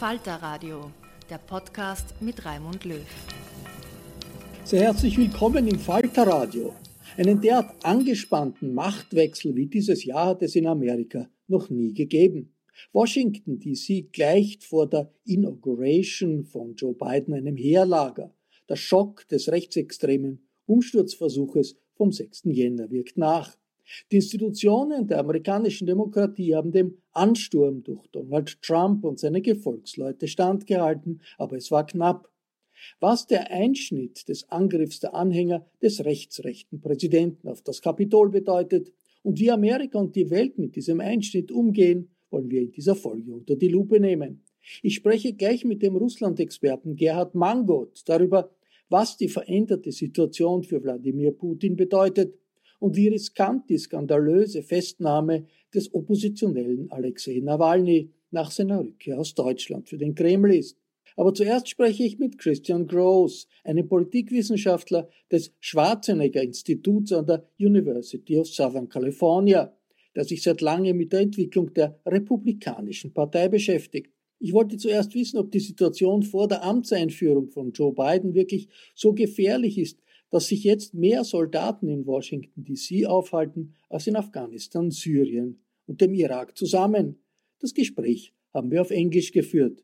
Falter Radio, der Podcast mit Raimund Löw. Sehr herzlich willkommen im Falter Radio. Einen derart angespannten Machtwechsel wie dieses Jahr hat es in Amerika noch nie gegeben. Washington DC gleicht vor der Inauguration von Joe Biden einem Heerlager. Der Schock des rechtsextremen Umsturzversuches vom 6. Jänner wirkt nach. Die Institutionen der amerikanischen Demokratie haben dem Ansturm durch Donald Trump und seine Gefolgsleute standgehalten, aber es war knapp. Was der Einschnitt des Angriffs der Anhänger des rechtsrechten Präsidenten auf das Kapitol bedeutet und wie Amerika und die Welt mit diesem Einschnitt umgehen, wollen wir in dieser Folge unter die Lupe nehmen. Ich spreche gleich mit dem Russland-Experten Gerhard Mangot darüber, was die veränderte Situation für Wladimir Putin bedeutet und wie riskant die skandalöse Festnahme des Oppositionellen Alexei Nawalny nach seiner Rückkehr aus Deutschland für den Kreml ist. Aber zuerst spreche ich mit Christian Gross, einem Politikwissenschaftler des Schwarzenegger Instituts an der University of Southern California, der sich seit langem mit der Entwicklung der Republikanischen Partei beschäftigt. Ich wollte zuerst wissen, ob die Situation vor der Amtseinführung von Joe Biden wirklich so gefährlich ist, dass sich jetzt mehr Soldaten in Washington DC aufhalten als in Afghanistan, Syrien und dem Irak zusammen. Das Gespräch haben wir auf Englisch geführt.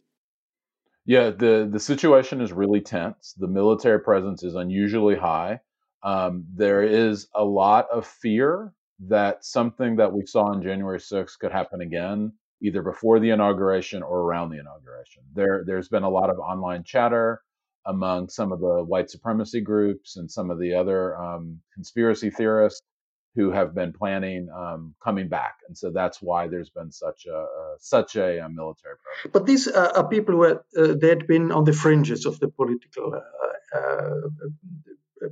Yeah, the the situation is really tense. The military presence is unusually high. Um, there is a lot of fear that something that we saw on January 6th could happen again, either before the inauguration or around the inauguration. There, there's been a lot of online chatter among some of the white supremacy groups and some of the other um, conspiracy theorists who have been planning um, coming back, and so that's why there's been such a uh, such a, a, military presence. But these uh, are people who had, uh, they had been on the fringes of the political uh, uh,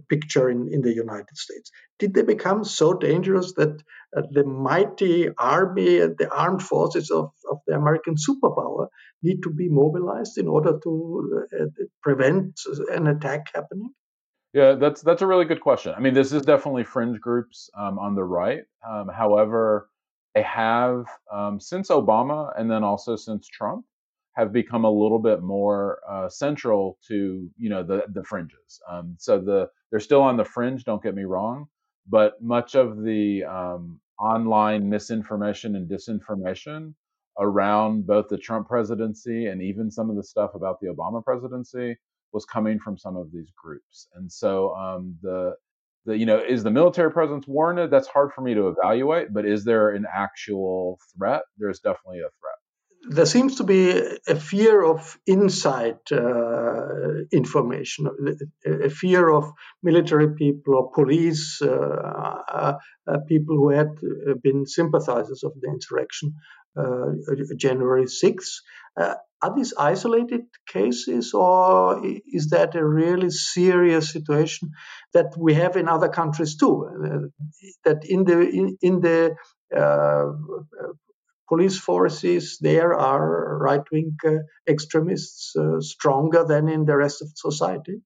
picture in, in the United States. Did they become so dangerous that uh, the mighty army and the armed forces of, of the American superpower need to be mobilized in order to uh, prevent an attack happening? Yeah, that's that's a really good question. I mean, this is definitely fringe groups um, on the right. Um, however, they have um, since Obama and then also since Trump have become a little bit more uh, central to you know the the fringes. Um, so the they're still on the fringe. Don't get me wrong, but much of the um, online misinformation and disinformation around both the Trump presidency and even some of the stuff about the Obama presidency was coming from some of these groups. And so um, the the you know is the military presence warranted? That's hard for me to evaluate, but is there an actual threat? There's definitely a threat there seems to be a fear of inside uh, information, a fear of military people or police uh, uh, uh people who had uh, been sympathizers of the insurrection, uh, January 6th. are these isolated cases, or is that a really serious situation that we have in other countries too? that in the in, in the police forces there are right wing uh, extremists uh, stronger than in the rest of society?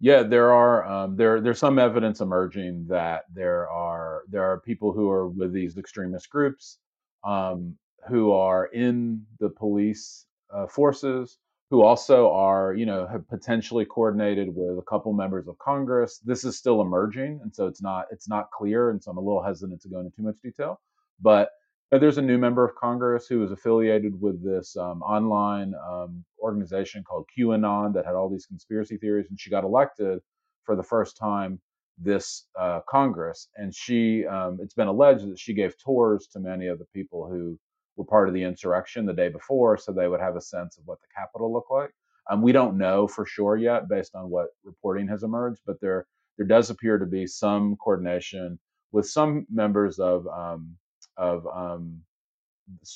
Yeah, there are um, there there's some evidence emerging that there are there are people who are with these extremist groups um, who are in the police uh, forces who also are you know have potentially coordinated with a couple members of Congress. This is still emerging, and so it's not it's not clear, and so I'm a little hesitant to go into too much detail. But there's a new member of Congress who is affiliated with this um, online um, organization called QAnon that had all these conspiracy theories, and she got elected for the first time this uh, Congress. And she, um, it's been alleged that she gave tours to many of the people who were part of the insurrection the day before, so they would have a sense of what the Capitol looked like. Um, we don't know for sure yet, based on what reporting has emerged, but there there does appear to be some coordination with some members of um, of um,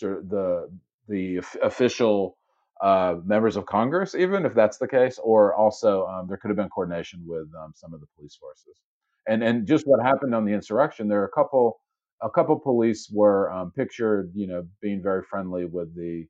the the official uh, members of Congress, even if that's the case, or also um, there could have been coordination with um, some of the police forces. And and just what happened on the insurrection, there are a couple a couple police were um, pictured, you know, being very friendly with the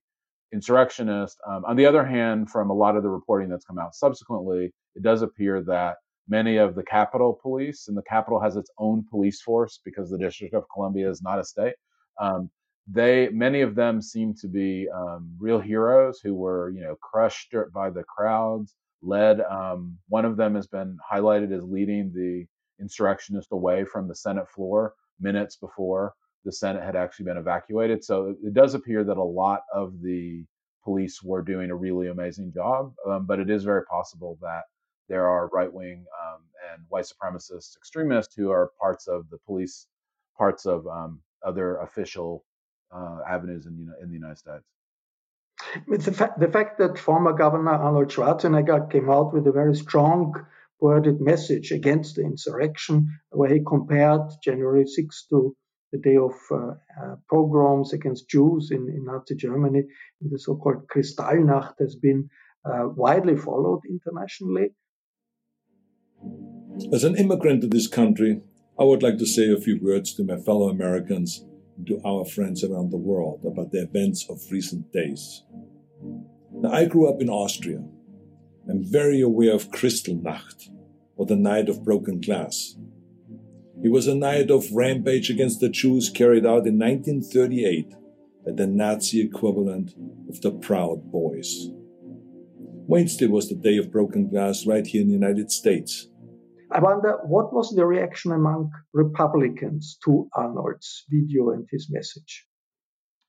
insurrectionist. Um, on the other hand, from a lot of the reporting that's come out subsequently, it does appear that many of the Capitol Police, and the Capitol has its own police force because the District of Columbia is not a state. Um, they many of them seem to be um, real heroes who were you know crushed by the crowds. Led um, one of them has been highlighted as leading the insurrectionists away from the Senate floor minutes before the Senate had actually been evacuated. So it does appear that a lot of the police were doing a really amazing job, um, but it is very possible that there are right wing um, and white supremacist extremists who are parts of the police, parts of um, other official uh, avenues in, in the United States. The, fa- the fact that former Governor Arnold Schwarzenegger came out with a very strong worded message against the insurrection, where he compared January 6th to the day of uh, uh, pogroms against Jews in, in, Nazi Germany, in the so called Kristallnacht, has been uh, widely followed internationally. As an immigrant to this country, I would like to say a few words to my fellow Americans and to our friends around the world about the events of recent days. Now, I grew up in Austria. I'm very aware of Kristallnacht, or the Night of Broken Glass. It was a night of rampage against the Jews carried out in 1938 by the Nazi equivalent of the Proud Boys. Wednesday was the day of broken glass right here in the United States. I wonder what was the reaction among Republicans to Arnold's video and his message?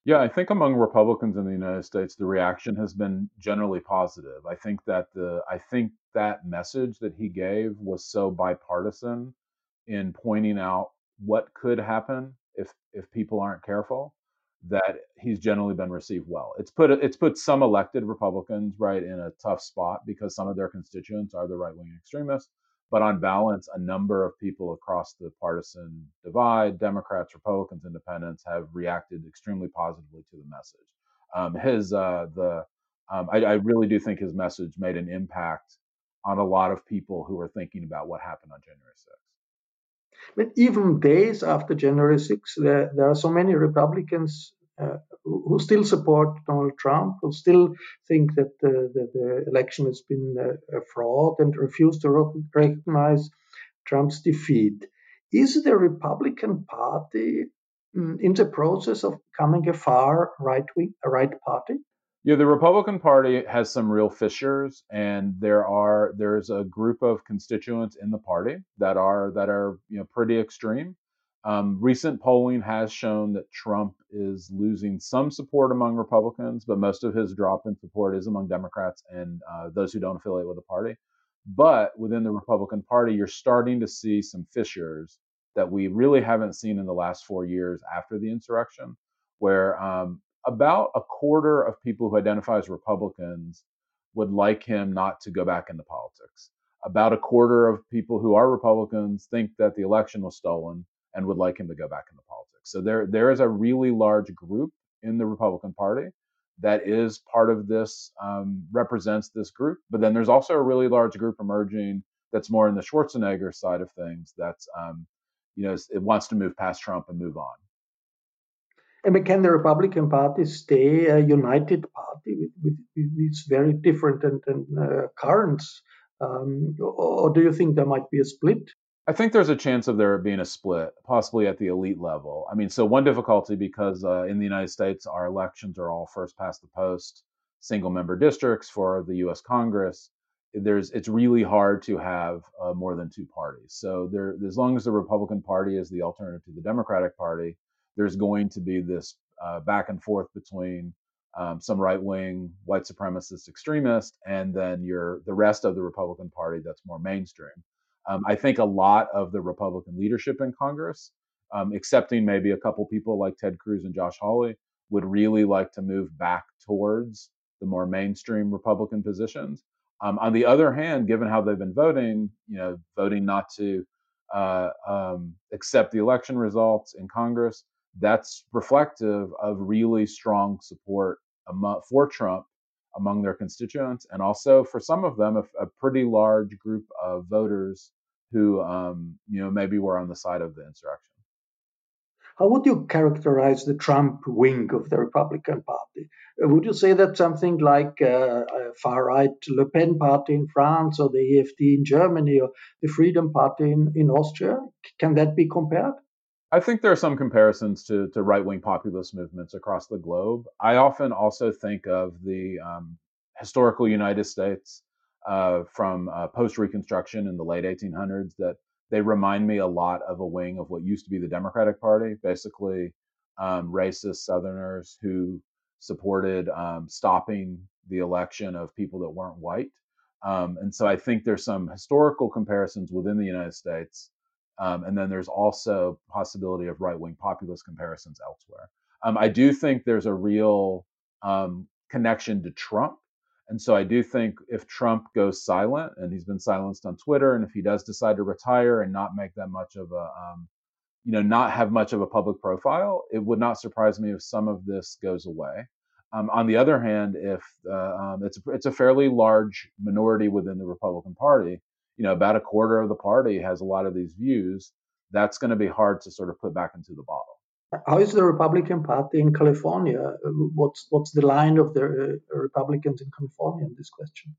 Yeah, I think among Republicans in the United States, the reaction has been generally positive. I think that the I think that message that he gave was so bipartisan in pointing out what could happen if if people aren't careful that he's generally been received well. It's put it's put some elected Republicans right in a tough spot because some of their constituents are the right wing extremists. But on balance, a number of people across the partisan divide, Democrats, Republicans, Independents, have reacted extremely positively to the message. Um, his uh, the um, I, I, really do think his message made an impact on a lot of people who are thinking about what happened on January 6th. But even days after January 6th, there, there are so many Republicans uh, who still support Donald Trump, who still think that the, the, the election has been a, a, fraud and refuse to recognize Trump's defeat. Is the Republican Party mm, in the process of becoming a far right wing, a right party? Yeah, the Republican Party has some real fissures, and there are there's a group of constituents in the party that are that are you know pretty extreme. Um, recent polling has shown that Trump is losing some support among Republicans, but most of his drop in support is among Democrats and uh, those who don't affiliate with the party. But within the Republican Party, you're starting to see some fissures that we really haven't seen in the last four years after the insurrection, where um, about a quarter of people who identify as Republicans would like him not to go back into politics. About a quarter of people who are Republicans think that the election was stolen and would like him to go back into politics. So there, there is a really large group in the Republican Party that is part of this, um, represents this group. But then there's also a really large group emerging that's more in the Schwarzenegger side of things. That's, um, you know, it wants to move past Trump and move on. And can the Republican Party stay a united party with, with, with these very different and, and uh, currents? Um, or do you think there might be a split? I think there's a chance of there being a split, possibly at the elite level. I mean, so one difficulty because uh, in the United States, our elections are all first past the post, single member districts for the U.S. Congress. There's it's really hard to have uh, more than two parties. So there, as long as the Republican Party is the alternative to the Democratic Party, there's going to be this uh, back and forth between um, some right wing white supremacist extremist and then your the rest of the Republican Party that's more mainstream. Um, I think a lot of the Republican leadership in Congress, um, excepting maybe a couple people like Ted Cruz and Josh Hawley, would really like to move back towards the more mainstream Republican positions. Um, on the other hand, given how they've been voting, you know, voting not to uh, um, accept the election results in Congress, that's reflective of really strong support for Trump among their constituents, and also for some of them, a, a pretty large group of voters who, um, you know, maybe were on the side of the insurrection. How would you characterize the Trump wing of the Republican Party? Would you say that something like uh, far right Le Pen party in France or the AFD in Germany or the Freedom Party in, in Austria? Can that be compared? I think there are some comparisons to, to right wing populist movements across the globe. I often also think of the um, historical United States uh, from uh, post Reconstruction in the late 1800s that they remind me a lot of a wing of what used to be the Democratic Party, basically um, racist Southerners who supported um, stopping the election of people that weren't white. Um, and so I think there's some historical comparisons within the United States um, and then there's also possibility of right wing populist comparisons elsewhere. Um, I do think there's a real um, connection to Trump. And so I do think if Trump goes silent, and he's been silenced on Twitter, and if he does decide to retire and not make that much of a, um, you know, not have much of a public profile, it would not surprise me if some of this goes away. Um, on the other hand, if uh, um, it's a, it's a fairly large minority within the Republican Party, you know, about a quarter of the party has a lot of these views, that's going to be hard to sort of put back into the bottle. How is the Republican Party in California? What's what's the line of the uh, Republicans in California in this question?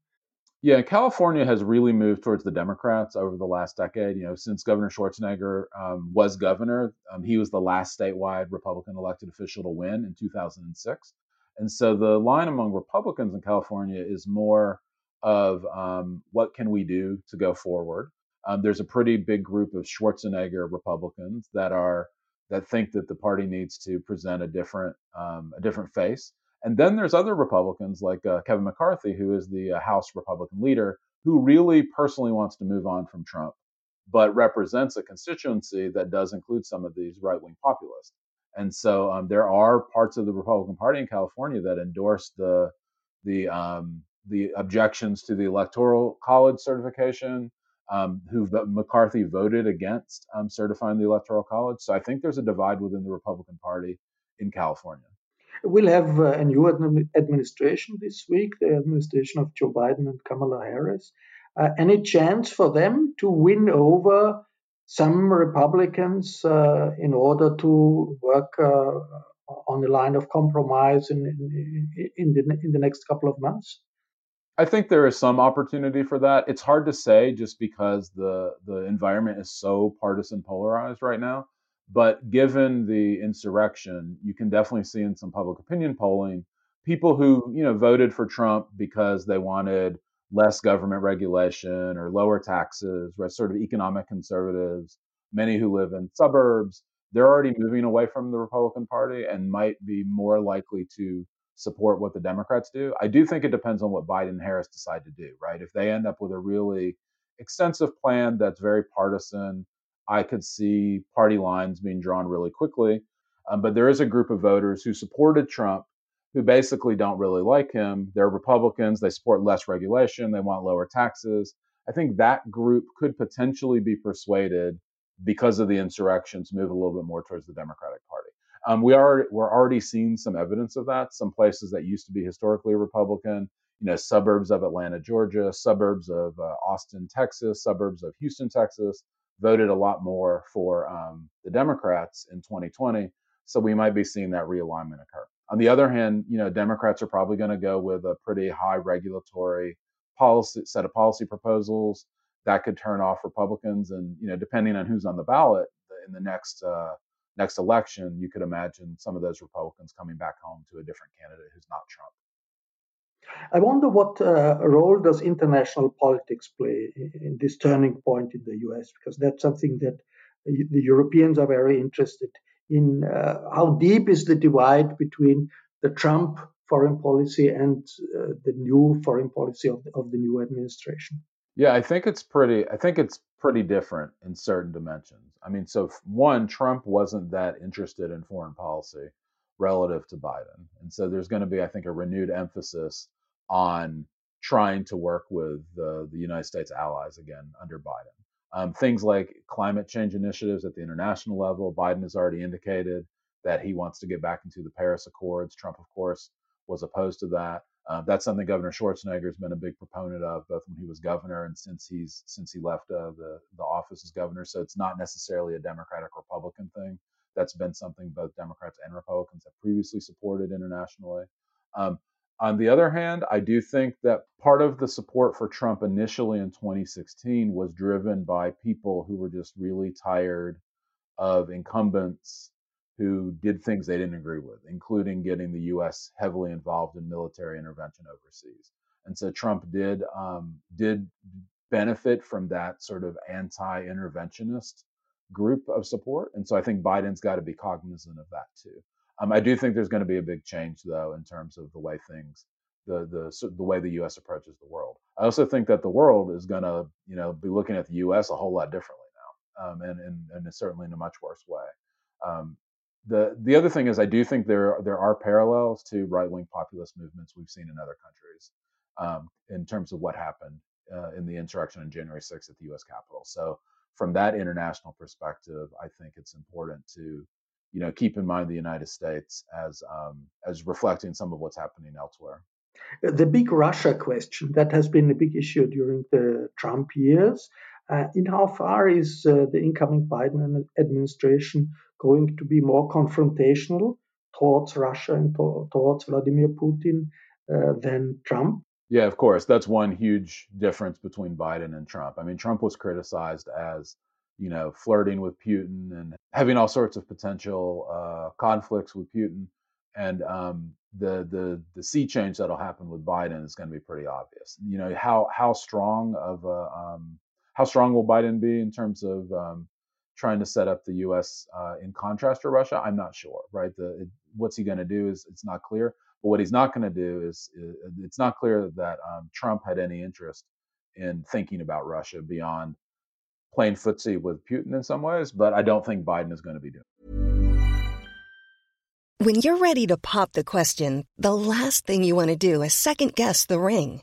Yeah, California has really moved towards the Democrats over the last decade. You know, since Governor Schwarzenegger um, was governor, um, he was the last statewide Republican elected official to win in 2006. And so the line among Republicans in California is more of um, what can we do to go forward. Um, there's a pretty big group of Schwarzenegger Republicans that are that think that the party needs to present a different um, a different face. And then there's other Republicans like uh, Kevin McCarthy, who is the uh, House Republican leader, who really personally wants to move on from Trump, but represents a constituency that does include some of these right wing populists. And so um, there are parts of the Republican Party in California that endorse the the um, the objections to the electoral college certification, um, who McCarthy voted against um, certifying the electoral college. So I think there's a divide within the Republican Party in California. We'll have uh, a new administration this week, the administration of Joe Biden and Kamala Harris. Uh, any chance for them to win over some Republicans uh, in order to work uh, on the line of compromise in, in, in, the, in the next couple of months? I think there is some opportunity for that. It's hard to say just because the the environment is so partisan polarized right now. But given the insurrection, you can definitely see in some public opinion polling people who you know voted for Trump because they wanted less government regulation or lower taxes, right? Sort of economic conservatives. Many who live in suburbs, they're already moving away from the Republican Party and might be more likely to support what the Democrats do. I do think it depends on what Biden and Harris decide to do, right? If they end up with a really extensive plan that's very partisan, I could see party lines being drawn really quickly. Um, but there is a group of voters who supported Trump who basically don't really like him. They're Republicans. They support less regulation. They want lower taxes. I think that group could potentially be persuaded because of the insurrections move a little bit more towards the Democratic Party. Um, we are we're already seeing some evidence of that. Some places that used to be historically Republican, you know, suburbs of Atlanta, Georgia, suburbs of uh, Austin, Texas, suburbs of Houston, Texas, voted a lot more for um, the Democrats in 2020. So we might be seeing that realignment occur. On the other hand, you know, Democrats are probably going to go with a pretty high regulatory policy set of policy proposals that could turn off Republicans, and you know, depending on who's on the ballot in the next uh, next election, you could imagine some of those Republicans coming back home to a different candidate who's not Trump. I wonder what uh, role does international politics play in this turning point in the US, because that's something that the Europeans are very interested in. Uh, how deep is the divide between the Trump foreign policy and uh, the new foreign policy of of the new administration? Yeah, I think it's pretty. I think it's pretty different in certain dimensions. I mean, so one, Trump wasn't that interested in foreign policy relative to Biden, and so there's going to be, I think, a renewed emphasis on trying to work with the, the United States allies again under Biden. Um, things like climate change initiatives at the international level. Biden has already indicated that he wants to get back into the Paris Accords. Trump, of course, was opposed to that. Uh, that's something Governor Schwarzenegger has been a big proponent of, both when he was governor and since he's since he left uh, the the office as governor. So it's not necessarily a Democratic Republican thing. That's been something both Democrats and Republicans have previously supported internationally. Um, on the other hand, I do think that part of the support for Trump initially in 2016 was driven by people who were just really tired of incumbents who did things they didn't agree with, including getting the U.S. heavily involved in military intervention overseas. And so Trump did um, did benefit from that sort of anti-interventionist group of support. And so I think Biden's got to be cognizant of that too. Um, I do think there's going to be a big change though in terms of the way things the the the way the U.S. approaches the world. I also think that the world is going to you know be looking at the U.S. a whole lot differently now, um, and, and and certainly in a much worse way. Um, the the other thing is I do think there there are parallels to right wing populist movements we've seen in other countries um, in terms of what happened uh, in the insurrection on January 6th at the U.S. Capitol. So from that international perspective, I think it's important to you know keep in mind the United States as um, as reflecting some of what's happening elsewhere. The big Russia question that has been a big issue during the Trump years. Uh, in how far is uh, the incoming Biden administration going to be more confrontational towards Russia and to- towards Vladimir Putin uh, than Trump? Yeah, of course. That's one huge difference between Biden and Trump. I mean, Trump was criticized as, you know, flirting with Putin and having all sorts of potential uh, conflicts with Putin. And um, the the the sea change that'll happen with Biden is going to be pretty obvious. You know how how strong of a um, how strong will Biden be in terms of um, trying to set up the U.S. Uh, in contrast to Russia, I'm not sure. Right? The it, what's he going to do is it's not clear. But what he's not going to do is, it's not clear that um, Trump had any interest in thinking about Russia beyond playing footsie with Putin in some ways. But I don't think Biden is going to be doing. When you're ready to pop the question, the last thing you want to do is second guess the ring.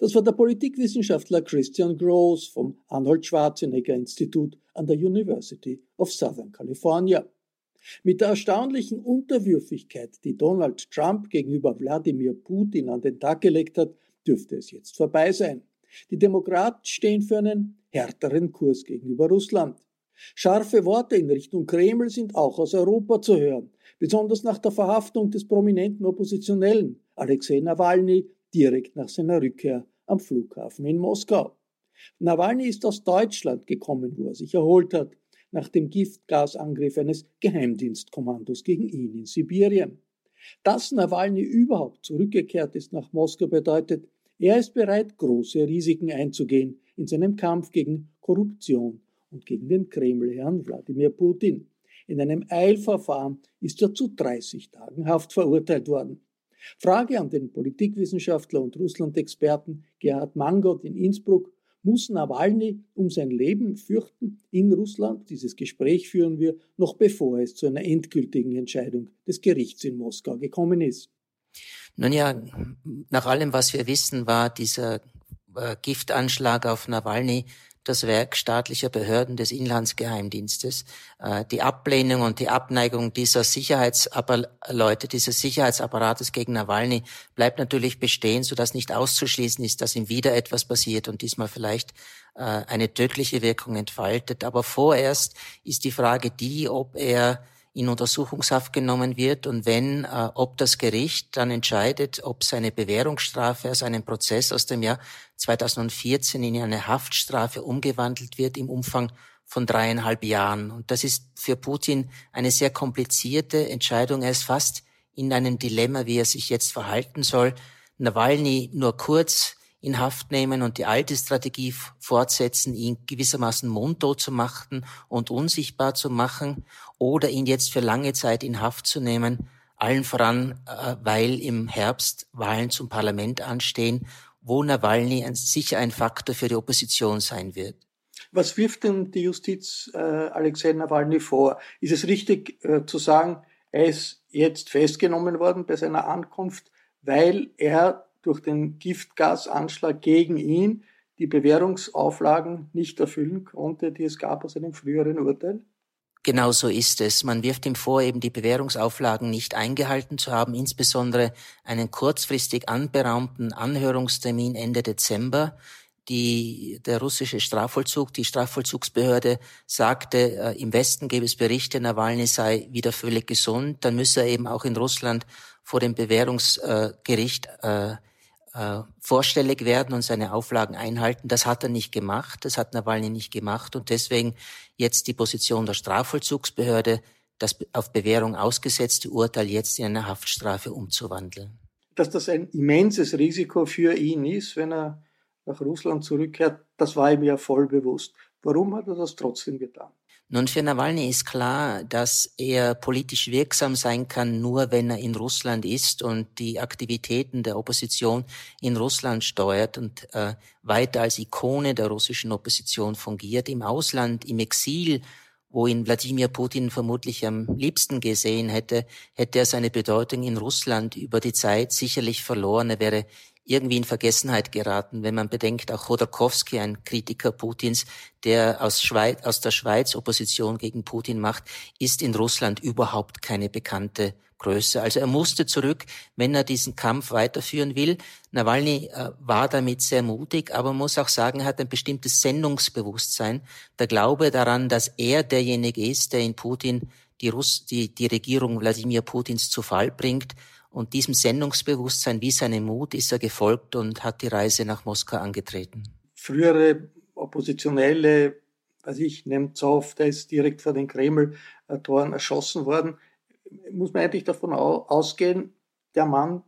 Das war der Politikwissenschaftler Christian Gross vom Arnold Schwarzenegger Institut an der University of Southern California. Mit der erstaunlichen Unterwürfigkeit, die Donald Trump gegenüber Wladimir Putin an den Tag gelegt hat, dürfte es jetzt vorbei sein. Die Demokraten stehen für einen härteren Kurs gegenüber Russland. Scharfe Worte in Richtung Kreml sind auch aus Europa zu hören, besonders nach der Verhaftung des prominenten Oppositionellen Alexei Nawalny direkt nach seiner Rückkehr am Flughafen in Moskau. Nawalny ist aus Deutschland gekommen, wo er sich erholt hat, nach dem Giftgasangriff eines Geheimdienstkommandos gegen ihn in Sibirien. Dass Nawalny überhaupt zurückgekehrt ist nach Moskau bedeutet, er ist bereit, große Risiken einzugehen in seinem Kampf gegen Korruption und gegen den Kremlherrn Wladimir Putin. In einem Eilverfahren ist er zu 30 Tagen Haft verurteilt worden. Frage an den Politikwissenschaftler und Russland-Experten Gerhard Mangot in Innsbruck muss Nawalny um sein Leben fürchten in Russland? Dieses Gespräch führen wir noch bevor es zu einer endgültigen Entscheidung des Gerichts in Moskau gekommen ist. Nun ja, nach allem, was wir wissen, war dieser äh, Giftanschlag auf Nawalny das Werk staatlicher Behörden des Inlandsgeheimdienstes. Äh, die Ablehnung und die Abneigung dieser Sicherheitsleute, dieses Sicherheitsapparates gegen Nawalny bleibt natürlich bestehen, sodass nicht auszuschließen ist, dass ihm wieder etwas passiert und diesmal vielleicht äh, eine tödliche Wirkung entfaltet. Aber vorerst ist die Frage die, ob er in Untersuchungshaft genommen wird und wenn, äh, ob das Gericht dann entscheidet, ob seine Bewährungsstrafe aus einem Prozess aus dem Jahr 2014 in eine Haftstrafe umgewandelt wird im Umfang von dreieinhalb Jahren. Und das ist für Putin eine sehr komplizierte Entscheidung. Er ist fast in einem Dilemma, wie er sich jetzt verhalten soll. Nawalny nur kurz in Haft nehmen und die alte Strategie fortsetzen, ihn gewissermaßen mundtot zu machen und unsichtbar zu machen oder ihn jetzt für lange Zeit in Haft zu nehmen, allen voran, äh, weil im Herbst Wahlen zum Parlament anstehen, wo Nawalny sicher ein Faktor für die Opposition sein wird. Was wirft denn die Justiz äh, Alexei Nawalny vor? Ist es richtig äh, zu sagen, er ist jetzt festgenommen worden bei seiner Ankunft, weil er durch den Giftgasanschlag gegen ihn die Bewährungsauflagen nicht erfüllen konnte, die es gab aus einem früheren Urteil? Genau so ist es. Man wirft ihm vor, eben die Bewährungsauflagen nicht eingehalten zu haben, insbesondere einen kurzfristig anberaumten Anhörungstermin Ende Dezember. Die, der russische Strafvollzug, die Strafvollzugsbehörde sagte, äh, im Westen gäbe es Berichte, Nawalny sei wieder völlig gesund. Dann müsse er eben auch in Russland vor dem Bewährungsgericht äh, äh, vorstellig werden und seine Auflagen einhalten. Das hat er nicht gemacht, das hat Nawalny nicht gemacht und deswegen jetzt die Position der Strafvollzugsbehörde, das auf Bewährung ausgesetzte Urteil jetzt in eine Haftstrafe umzuwandeln. Dass das ein immenses Risiko für ihn ist, wenn er nach Russland zurückkehrt, das war ihm ja voll bewusst. Warum hat er das trotzdem getan? Nun, für Nawalny ist klar, dass er politisch wirksam sein kann, nur wenn er in Russland ist und die Aktivitäten der Opposition in Russland steuert und äh, weiter als Ikone der russischen Opposition fungiert. Im Ausland, im Exil, wo ihn Wladimir Putin vermutlich am liebsten gesehen hätte, hätte er seine Bedeutung in Russland über die Zeit sicherlich verloren. Er wäre irgendwie in Vergessenheit geraten, wenn man bedenkt, auch Chodorkowski, ein Kritiker Putins, der aus, Schweiz, aus der Schweiz Opposition gegen Putin macht, ist in Russland überhaupt keine bekannte Größe. Also er musste zurück, wenn er diesen Kampf weiterführen will. Nawalny äh, war damit sehr mutig, aber muss auch sagen, er hat ein bestimmtes Sendungsbewusstsein. Der Glaube daran, dass er derjenige ist, der in Putin die, Russ die, die Regierung Wladimir Putins zu Fall bringt und diesem Sendungsbewusstsein wie seinem Mut ist er gefolgt und hat die Reise nach Moskau angetreten. Frühere Oppositionelle, also ich Nemtsov, der ist direkt vor den Kreml-Toren erschossen worden. Muss man eigentlich davon ausgehen, der Mann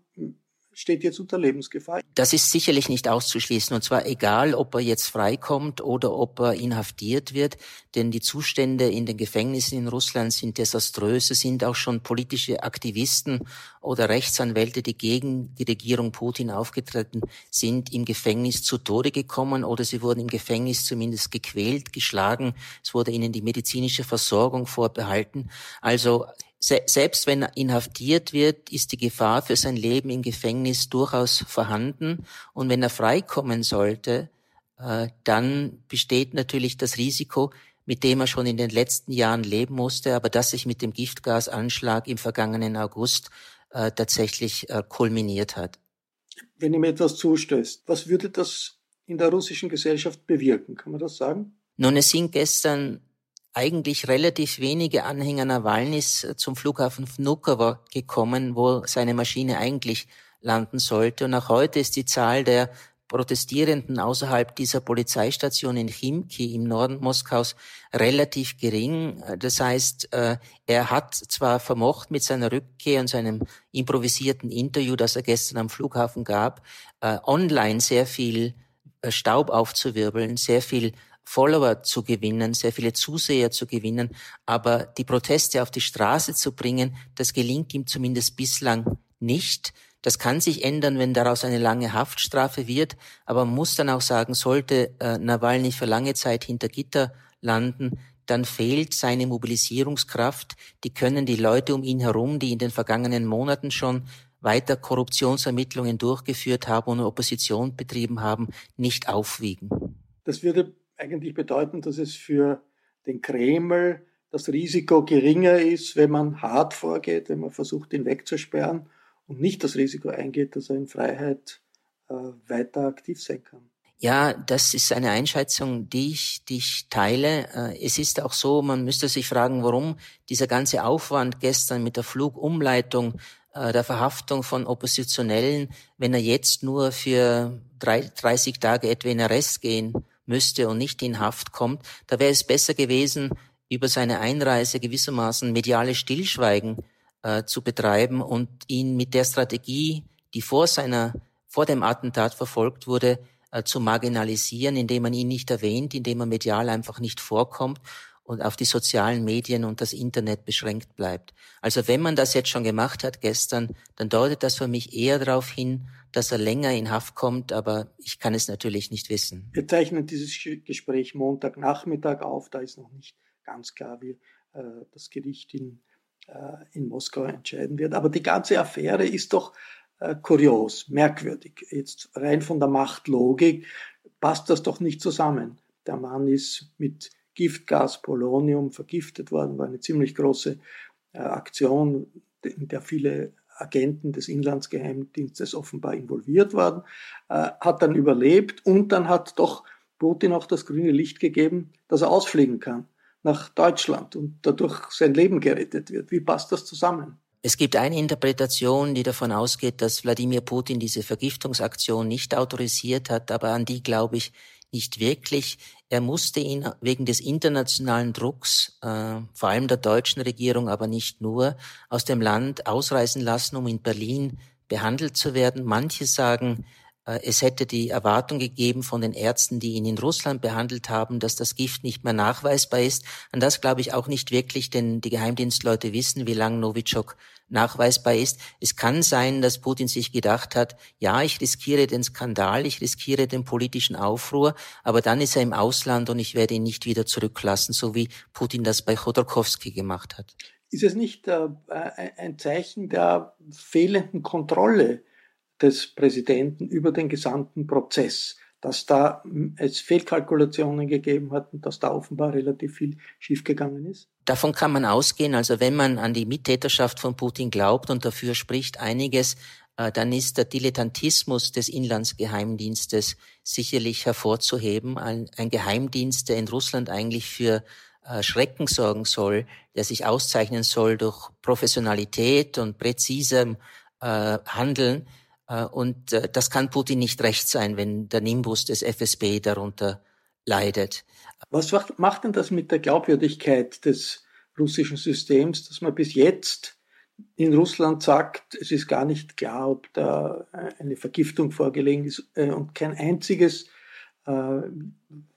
steht jetzt unter Lebensgefahr. Das ist sicherlich nicht auszuschließen. Und zwar egal, ob er jetzt freikommt oder ob er inhaftiert wird. Denn die Zustände in den Gefängnissen in Russland sind desaströs. Es sind auch schon politische Aktivisten oder Rechtsanwälte, die gegen die Regierung Putin aufgetreten sind, im Gefängnis zu Tode gekommen oder sie wurden im Gefängnis zumindest gequält, geschlagen. Es wurde ihnen die medizinische Versorgung vorbehalten. Also se selbst wenn er inhaftiert wird, ist die Gefahr für sein Leben im Gefängnis durchaus vorhanden. Und wenn er freikommen sollte, äh, dann besteht natürlich das Risiko, mit dem er schon in den letzten Jahren leben musste, aber das sich mit dem Giftgasanschlag im vergangenen August äh, tatsächlich äh, kulminiert hat. Wenn ihm etwas zustößt, was würde das in der russischen Gesellschaft bewirken? Kann man das sagen? Nun, es sind gestern eigentlich relativ wenige Anhänger Nawalnys äh, zum Flughafen Vnukovo gekommen, wo seine Maschine eigentlich landen sollte. Und auch heute ist die Zahl der Protestierenden außerhalb dieser Polizeistation in Chimki im Norden Moskaus relativ gering. Das heißt, äh, er hat zwar vermocht mit seiner Rückkehr und seinem improvisierten Interview, das er gestern am Flughafen gab, äh, online sehr viel äh, Staub aufzuwirbeln, sehr viel Follower zu gewinnen, sehr viele Zuseher zu gewinnen, aber die Proteste auf die Straße zu bringen, das gelingt ihm zumindest bislang nicht. Das kann sich ändern, wenn daraus eine lange Haftstrafe wird, aber man muss dann auch sagen, sollte äh, Nawalny für lange Zeit hinter Gitter landen, dann fehlt seine Mobilisierungskraft. Die können die Leute um ihn herum, die in den vergangenen Monaten schon weiter Korruptionsermittlungen durchgeführt haben und Opposition betrieben haben, nicht aufwiegen. Das würde eigentlich bedeuten, dass es für den Kreml das Risiko geringer ist, wenn man hart vorgeht, wenn man versucht, ihn wegzusperren und nicht das Risiko eingeht, dass er in Freiheit äh, weiter aktiv sein kann. Ja, das ist eine Einschätzung, die ich, die ich teile. Äh, es ist auch so, man müsste sich fragen, warum dieser ganze Aufwand gestern mit der Flugumleitung, äh, der Verhaftung von Oppositionellen, wenn er jetzt nur für 30 Tage etwa in Arrest gehen müsste und nicht in Haft kommt, da wäre es besser gewesen, über seine Einreise gewissermaßen mediale Stillschweigen äh, zu betreiben und ihn mit der Strategie, die vor seiner, vor dem Attentat verfolgt wurde, äh, zu marginalisieren, indem man ihn nicht erwähnt, indem er medial einfach nicht vorkommt und auf die sozialen Medien und das Internet beschränkt bleibt. Also wenn man das jetzt schon gemacht hat gestern, dann deutet das für mich eher darauf hin, dass er länger in Haft kommt, aber ich kann es natürlich nicht wissen. Wir zeichnen dieses Gespräch Montagnachmittag auf, da ist noch nicht ganz klar, wie äh, das Gericht in äh, in Moskau entscheiden wird. Aber die ganze Affäre ist doch äh, kurios, merkwürdig. Jetzt rein von der Machtlogik passt das doch nicht zusammen. Der Mann ist mit Giftgas Polonium vergiftet worden, war eine ziemlich große äh, Aktion, in der viele Agenten des Inlandsgeheimdienstes offenbar involviert waren, hat dann überlebt und dann hat doch Putin auch das grüne Licht gegeben, dass er ausfliegen kann nach Deutschland und dadurch sein Leben gerettet wird. Wie passt das zusammen? Es gibt eine Interpretation, die davon ausgeht, dass Wladimir Putin diese Vergiftungsaktion nicht autorisiert hat, aber an die glaube ich nicht wirklich. Er musste ihn wegen des internationalen Drucks, äh, vor allem der deutschen Regierung, aber nicht nur, aus dem Land ausreisen lassen, um in Berlin behandelt zu werden. Manche sagen, es hätte die Erwartung gegeben von den Ärzten, die ihn in Russland behandelt haben, dass das Gift nicht mehr nachweisbar ist. An das glaube ich auch nicht wirklich, denn die Geheimdienstleute wissen, wie lang Novichok nachweisbar ist. Es kann sein, dass Putin sich gedacht hat, ja, ich riskiere den Skandal, ich riskiere den politischen Aufruhr, aber dann ist er im Ausland und ich werde ihn nicht wieder zurücklassen, so wie Putin das bei Chodorkowski gemacht hat. Ist es nicht äh, ein Zeichen der fehlenden Kontrolle des Präsidenten über den gesamten Prozess, dass da es Fehlkalkulationen gegeben hat und dass da offenbar relativ viel schiefgegangen ist? Davon kann man ausgehen. Also wenn man an die Mittäterschaft von Putin glaubt und dafür spricht einiges, äh, dann ist der Dilettantismus des Inlandsgeheimdienstes sicherlich hervorzuheben. Ein, Geheimdienst, der in Russland eigentlich für äh, Schrecken sorgen soll, der sich auszeichnen soll durch Professionalität und präzisem äh, Handeln, und äh, das kann Putin nicht recht sein, wenn der Nimbus des FSB darunter leidet. Was macht denn das mit der Glaubwürdigkeit des russischen Systems, dass man bis jetzt in Russland sagt, es ist gar nicht klar, ob da eine Vergiftung vorgelegen ist äh, und kein einziges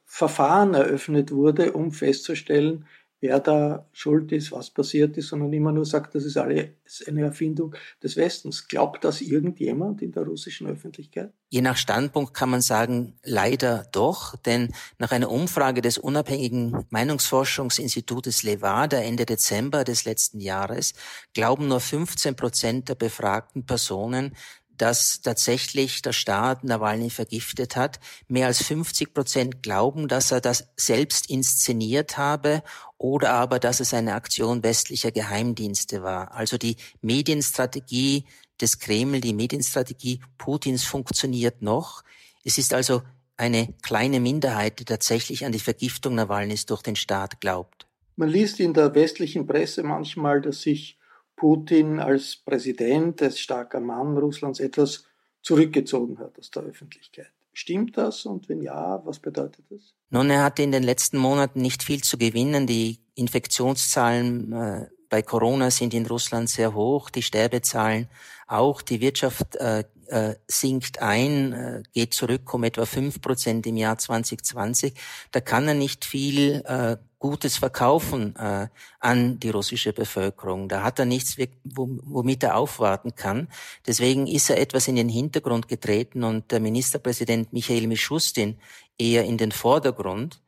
Verfahren eröffnet wurde, um festzustellen, wer da schuld ist, was passiert ist, sondern immer nur sagt, das ist alles eine Erfindung des Westens. Glaubt das irgendjemand in der russischen Öffentlichkeit? Je nach Standpunkt kann man sagen, leider doch, denn nach einer Umfrage des unabhängigen Meinungsforschungsinstitutes Levada Ende Dezember des letzten Jahres glauben nur 15 Prozent der befragten Personen, dass tatsächlich der Staat Nawalny vergiftet hat. Mehr als 50 Prozent glauben, dass er das selbst inszeniert habe oder aber, dass es eine Aktion westlicher Geheimdienste war. Also die Medienstrategie des Kreml, die Medienstrategie Putins funktioniert noch. Es ist also eine kleine Minderheit, die tatsächlich an die Vergiftung Nawalnys durch den Staat glaubt. Man liest in der westlichen Presse manchmal, dass sich Putin als Präsident, als starker Mann Russlands etwas zurückgezogen hat aus der Öffentlichkeit. Stimmt das? Und wenn ja, was bedeutet das? Nun, er hatte in den letzten Monaten nicht viel zu gewinnen. Die Infektionszahlen äh, bei Corona sind in Russland sehr hoch, die Sterbezahlen auch. Die Wirtschaft äh, äh, sinkt ein, äh, geht zurück um etwa fünf Prozent im Jahr 2020. Da kann er nicht viel äh, Gutes verkaufen äh, an die russische Bevölkerung. Da hat er nichts, womit er aufwarten kann. Deswegen ist er etwas in den Hintergrund getreten und der Ministerpräsident Michael Mischustin eher in den Vordergrund.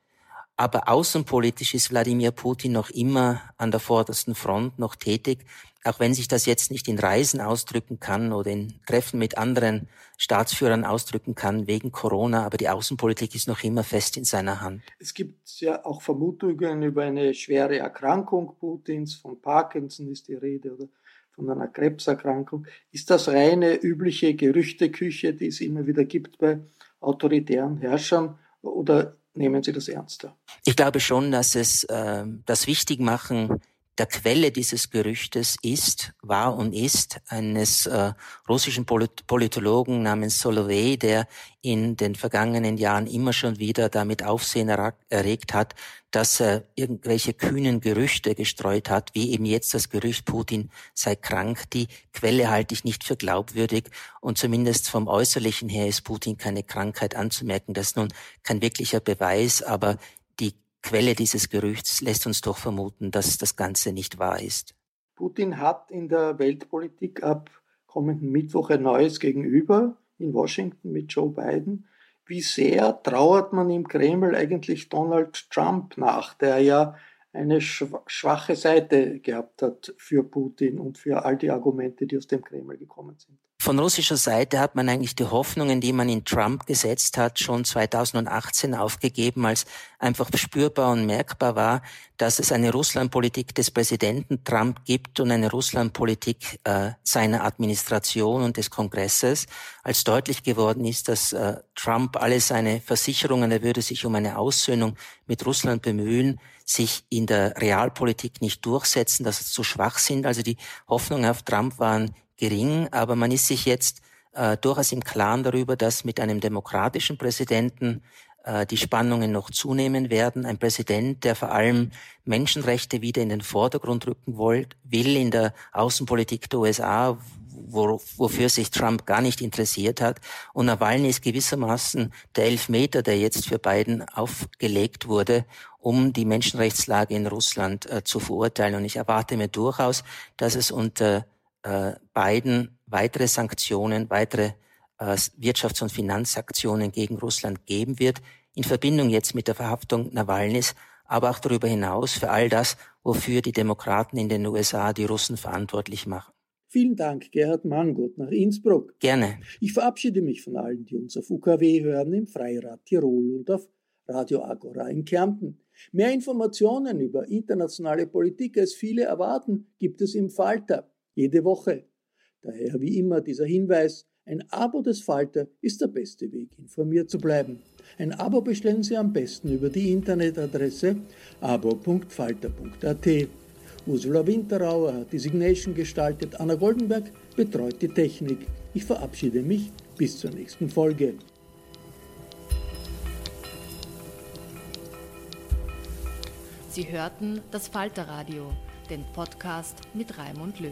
Aber außenpolitisch ist Wladimir Putin noch immer an der vordersten Front, noch tätig, auch wenn sich das jetzt nicht in Reisen ausdrücken kann oder in Treffen mit anderen Staatsführern ausdrücken kann wegen Corona, aber die Außenpolitik ist noch immer fest in seiner Hand. Es gibt ja auch Vermutungen über eine schwere Erkrankung Putins, von Parkinson ist die Rede oder von einer Krebserkrankung. Ist das reine übliche Gerüchteküche, die es immer wieder gibt bei autoritären Herrschern oder nehmen Sie das ernster? Ich glaube schon, dass es äh, das Wichtigmachen der Quelle dieses Gerüchtes ist, war und ist eines äh, russischen Polit Politologen namens Solovey, der in den vergangenen Jahren immer schon wieder damit Aufsehen erregt hat, dass er irgendwelche kühnen Gerüchte gestreut hat, wie eben jetzt das Gerücht, Putin sei krank. Die Quelle halte ich nicht für glaubwürdig und zumindest vom Äußerlichen her ist Putin keine Krankheit anzumerken. Das ist nun kein wirklicher Beweis, aber Quelle dieses Gerüchts lässt uns doch vermuten, dass das Ganze nicht wahr ist. Putin hat in der Weltpolitik ab kommenden Mittwoch ein neues Gegenüber in Washington mit Joe Biden. Wie sehr trauert man im Kreml eigentlich Donald Trump nach, der ja eine schwache Seite gehabt hat für Putin und für all die Argumente, die aus dem Kreml gekommen sind? Von russischer Seite hat man eigentlich die Hoffnungen, die man in Trump gesetzt hat, schon 2018 aufgegeben, als einfach spürbar und merkbar war, dass es eine Russlandpolitik des Präsidenten Trump gibt und eine Russlandpolitik äh, seiner Administration und des Kongresses, als deutlich geworden ist, dass äh, Trump alle seine Versicherungen, er würde sich um eine Aussöhnung mit Russland bemühen, sich in der Realpolitik nicht durchsetzen, dass sie zu schwach sind. Also die Hoffnungen auf Trump waren gering, aber man ist sich jetzt äh, durchaus im Klaren darüber, dass mit einem demokratischen Präsidenten die Spannungen noch zunehmen werden. Ein Präsident, der vor allem Menschenrechte wieder in den Vordergrund rücken wollt, will in der Außenpolitik der USA, wo, wofür sich Trump gar nicht interessiert hat. Und Nawalny ist gewissermaßen der Elfmeter, der jetzt für Biden aufgelegt wurde, um die Menschenrechtslage in Russland äh, zu verurteilen. Und ich erwarte mir durchaus, dass es unter äh, Biden weitere Sanktionen, weitere äh, Wirtschafts- und Finanzaktionen gegen Russland geben wird, in Verbindung jetzt mit der Verhaftung Nawalnys, aber auch darüber hinaus für all das, wofür die Demokraten in den USA die Russen verantwortlich machen. Vielen Dank, Gerhard Mangot nach Innsbruck. Gerne. Ich verabschiede mich von allen, die uns auf UKW hören, im Freirad Tirol und auf Radio Agora in Kärnten. Mehr Informationen über internationale Politik, als viele erwarten, gibt es im Falter jede Woche. Daher wie immer dieser Hinweis, ein Abo des Falter ist der beste Weg, informiert zu bleiben. Ein Abo bestellen Sie am besten über die Internetadresse abo.falter.at. Ursula Winterauer hat die Signation gestaltet, Anna Goldenberg betreut die Technik. Ich verabschiede mich bis zur nächsten Folge. Sie hörten das Falterradio den Podcast mit Raimund Löw.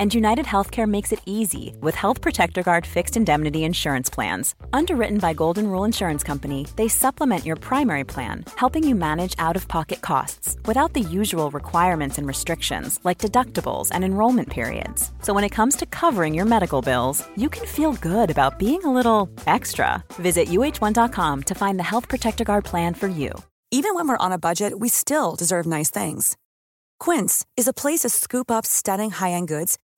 And United Healthcare makes it easy with Health Protector Guard fixed indemnity insurance plans. Underwritten by Golden Rule Insurance Company, they supplement your primary plan, helping you manage out of pocket costs without the usual requirements and restrictions like deductibles and enrollment periods. So when it comes to covering your medical bills, you can feel good about being a little extra. Visit uh1.com to find the Health Protector Guard plan for you. Even when we're on a budget, we still deserve nice things. Quince is a place to scoop up stunning high end goods